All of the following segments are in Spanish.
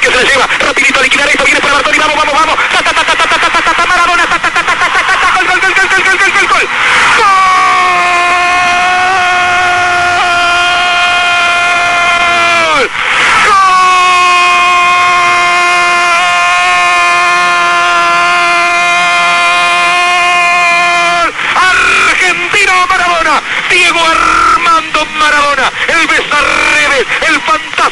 Que se la lleva. Rapidito a liquidar esto. Viene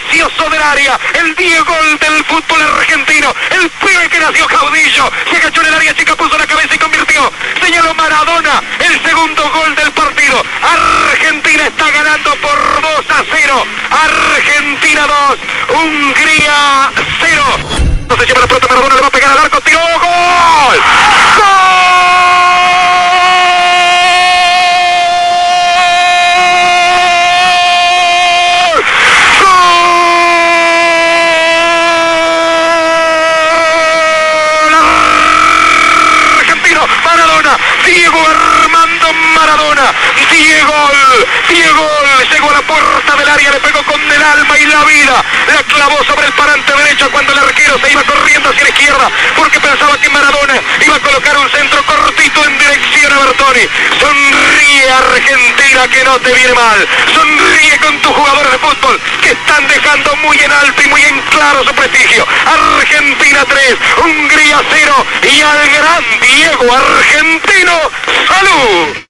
fantasioso del área, el Diego del fútbol argentino, el pibe que nació caudillo, se agachó en el área chica, puso la cabeza y convirtió, señaló Maradona, el segundo gol del partido, Argentina está ganando por 2 a 0, Argentina 2, Hungría 0. Maradona, Diego Armando Maradona, Diego, Diego llegó a la puerta del área, le pegó con el alma y la vida, la clavó sobre el parante derecho cuando el arquero se iba corriendo hacia la izquierda, porque pensaba que Maradona iba a colocar un centro cortito en dirección a Bertoni. Sonríe Argentina que no te viene mal, sonríe con tus jugadores de fútbol que están dejando muy en alto y muy en claro su prestigio. Argentina 3, Hungría 0 y al gran Diego Argentino, salud.